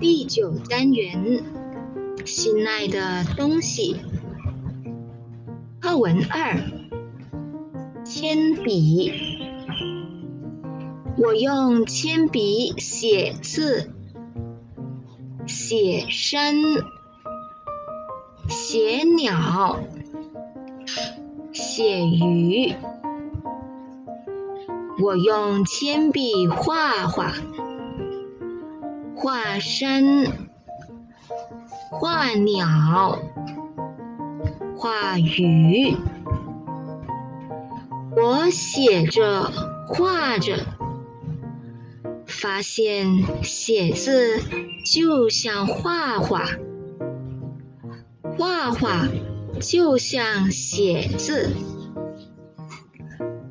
第九单元，心爱的东西。课文二，铅笔。我用铅笔写字，写山，写鸟，写鱼。我用铅笔画画。画山，画鸟，画鱼。我写着，画着，发现写字就像画画，画画就像写字。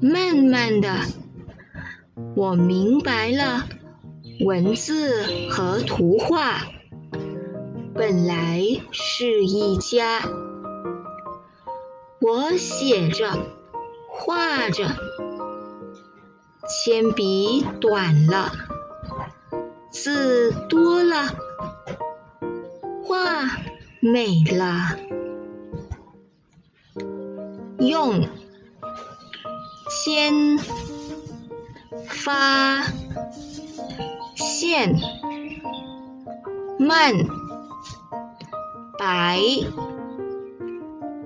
慢慢的，我明白了。文字和图画本来是一家。我写着，画着，铅笔短了，字多了，画美了。用铅发。线慢白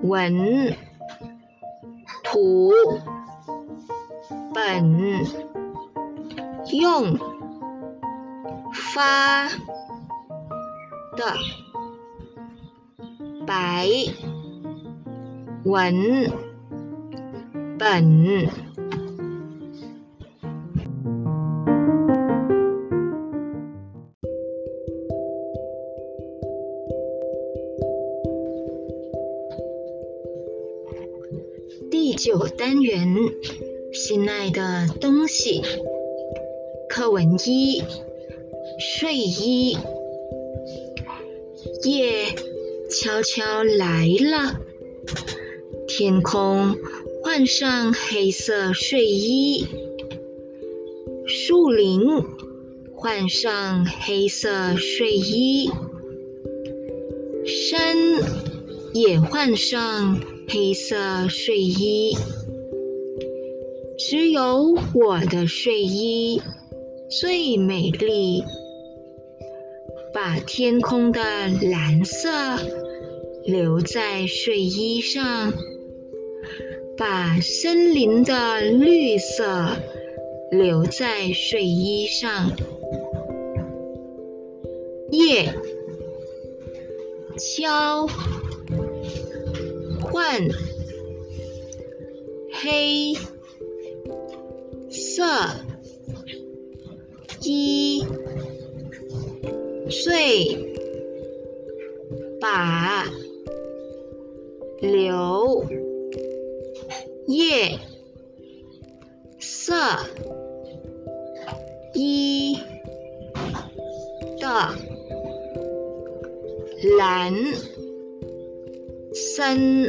文图本用发的白文本。九单元，心爱的东西。课文一，睡衣。夜悄悄来了，天空换上黑色睡衣，树林换上黑色睡衣，山也换上。黑色睡衣，只有我的睡衣最美丽。把天空的蓝色留在睡衣上，把森林的绿色留在睡衣上。夜，敲。换黑色衣，睡把留叶色衣的蓝。三。